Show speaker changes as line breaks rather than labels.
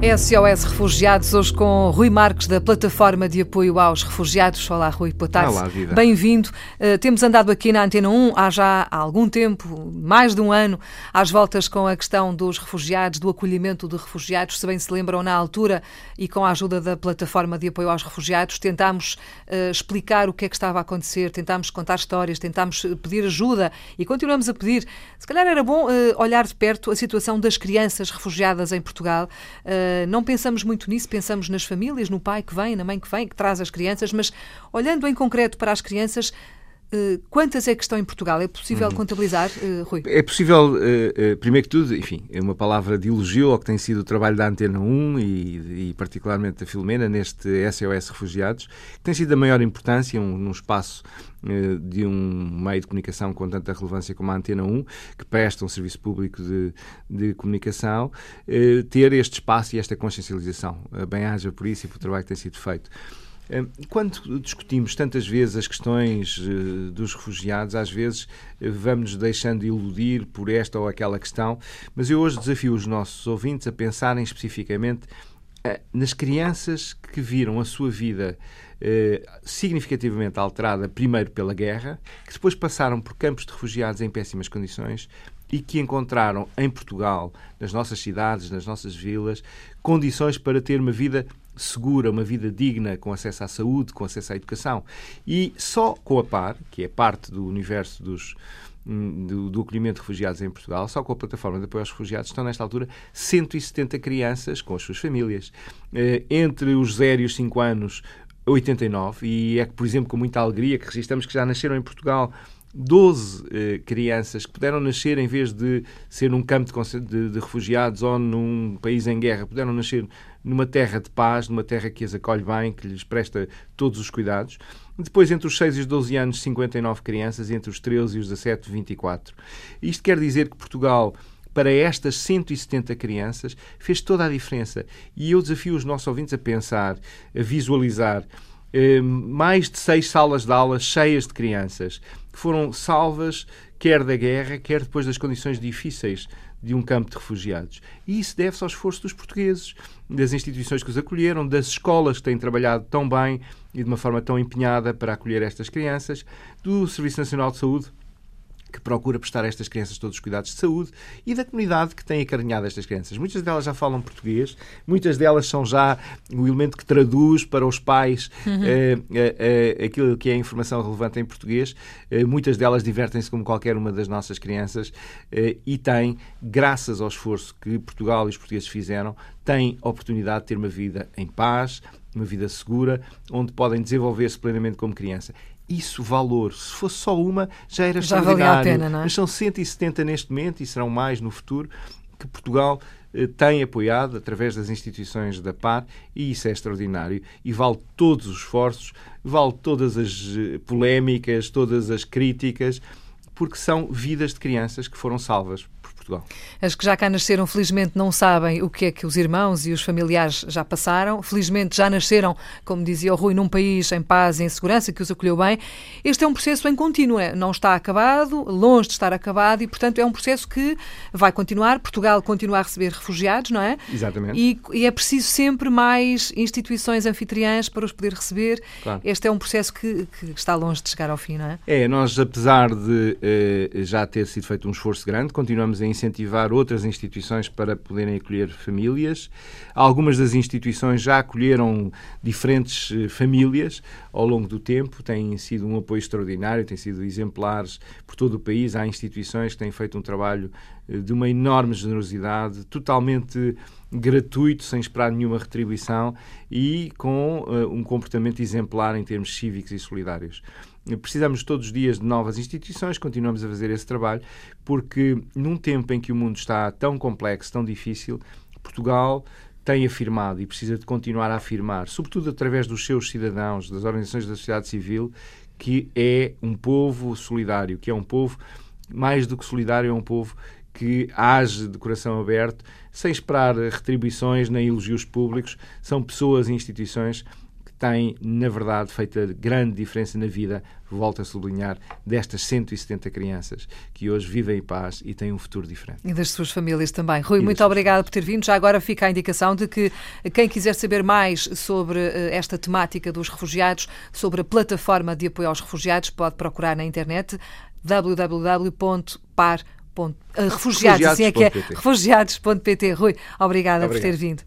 SOS Refugiados, hoje com Rui Marques, da Plataforma de Apoio aos Refugiados. Olá, Rui, boa tarde.
Olá, vida.
Bem-vindo. Uh, temos andado aqui na Antena 1 há já algum tempo, mais de um ano, às voltas com a questão dos refugiados, do acolhimento de refugiados. Se bem se lembram, na altura, e com a ajuda da Plataforma de Apoio aos Refugiados, tentámos uh, explicar o que é que estava a acontecer, tentámos contar histórias, tentámos pedir ajuda e continuamos a pedir. Se calhar era bom uh, olhar de perto a situação das crianças refugiadas em Portugal. Uh, não pensamos muito nisso, pensamos nas famílias, no pai que vem, na mãe que vem, que traz as crianças, mas olhando em concreto para as crianças, quantas é que estão em Portugal? É possível uhum. contabilizar, uh, Rui?
É possível, uh, primeiro que tudo, enfim, é uma palavra de elogio ao que tem sido o trabalho da Antena 1 e, e particularmente da Filomena neste SOS Refugiados, que tem sido da maior importância, um, num espaço de um meio de comunicação com tanta relevância como a Antena 1, que presta um serviço público de, de comunicação, ter este espaço e esta consciencialização. Bem-haja por isso e pelo trabalho que tem sido feito. Quando discutimos tantas vezes as questões eh, dos refugiados, às vezes eh, vamos deixando iludir por esta ou aquela questão, mas eu hoje desafio os nossos ouvintes a pensarem especificamente eh, nas crianças que viram a sua vida significativamente alterada, primeiro pela guerra, que depois passaram por campos de refugiados em péssimas condições e que encontraram em Portugal, nas nossas cidades, nas nossas vilas, condições para ter uma vida segura, uma vida digna, com acesso à saúde, com acesso à educação. E só com a PAR, que é parte do universo dos, hum, do, do, acolhimento de refugiados em Portugal, só com a plataforma de apoio aos refugiados, estão nesta altura 170 crianças com as suas famílias. Eh, entre os 0 e os 5 anos, 89, e é que, por exemplo, com muita alegria que registramos que já nasceram em Portugal 12 eh, crianças que puderam nascer, em vez de ser num campo de, de, de, refugiados ou num país em guerra, puderam nascer numa terra de paz, numa terra que as acolhe bem, que lhes presta todos os cuidados. Depois, entre os 6 e os 12 anos, 59 crianças, entre os 13 e os 17, 24. Isto quer dizer que Portugal para estas 170 crianças fez toda a diferença. E eu desafio os nossos ouvintes a pensar, a visualizar mais de seis salas de aulas cheias de crianças que foram salvas quer da guerra, quer depois das condições difíceis de um campo de refugiados. E isso deve-se ao esforço dos portugueses, das instituições que os acolheram, das escolas que têm trabalhado tão bem e de uma forma tão empenhada para acolher estas crianças, do Serviço Nacional de Saúde, que procura prestar a estas crianças todos os cuidados de saúde e da comunidade que tem acarinhado estas crianças. Muitas delas já falam português, muitas delas são já o elemento que traduz para os pais uhum. eh, eh, eh, aquilo que é informação relevante em português. muitas delas divertem-se como qualquer uma das nossas crianças e têm, graças ao esforço que Portugal e os portugueses fizeram, têm a oportunidade de ter uma vida em paz, uma vida segura, onde podem desenvolver-se plenamente como criança isso valor. Se fosse só uma, já era já extraordinário.
Valia a pena, não é?
Mas são 170 neste momento e serão mais no futuro que Portugal eh, tem apoiado através das instituições da PAR e isso é extraordinário e vale todos os esforços, vale todas as eh, polémicas, todas as críticas, porque são vidas de crianças que foram salvas Portugal.
As que já cá nasceram, felizmente, não sabem o que é que os irmãos e os familiares já passaram. Felizmente, já nasceram, como dizia o Rui, num país em paz e em segurança, que os acolheu bem. Este é um processo em contínuo, não está acabado, longe de estar acabado, e, portanto, é um processo que vai continuar. Portugal continua a receber refugiados, não é?
Exatamente.
E, e é preciso sempre mais instituições anfitriãs para os poder receber. Claro. Este é um processo que, que, está longe de chegar ao fim, não é?
É, nós, apesar de eh, já ter sido feito um esforço grande, continuamos a incentivar outras instituições para poderem acolher famílias. Algumas das instituições já acolheram diferentes eh, famílias ao longo do tempo, têm sido um apoio extraordinário, têm sido exemplares por todo o país. Há instituições que têm feito um trabalho eh, de uma enorme generosidade, totalmente gratuito, sem esperar nenhuma retribuição e com uh, um comportamento exemplar em termos cívicos e solidários. Precisamos todos os dias de novas instituições, continuamos a fazer esse trabalho, porque num tempo em que o mundo está tão complexo, tão difícil, Portugal tem afirmado e precisa de continuar a afirmar, sobretudo através dos seus cidadãos, das organizações da sociedade civil, que é um povo solidário, que é um povo, mais do que solidário, é um povo que age de coração aberto, sem esperar retribuições nem elogios públicos. São pessoas e instituições tem, na verdade, feito a grande diferença na vida, volto a sublinhar, destas 170 crianças que hoje vivem em paz e têm um futuro diferente.
E das suas famílias também. Rui, e muito obrigada por ter vindo. Já agora fica a indicação de que quem quiser saber mais sobre eh, esta temática dos refugiados, sobre a plataforma de apoio aos refugiados, pode procurar na internet www.par.refugiados, assim é que é, refugiados.pt. Rui, obrigada Obrigado. por ter vindo.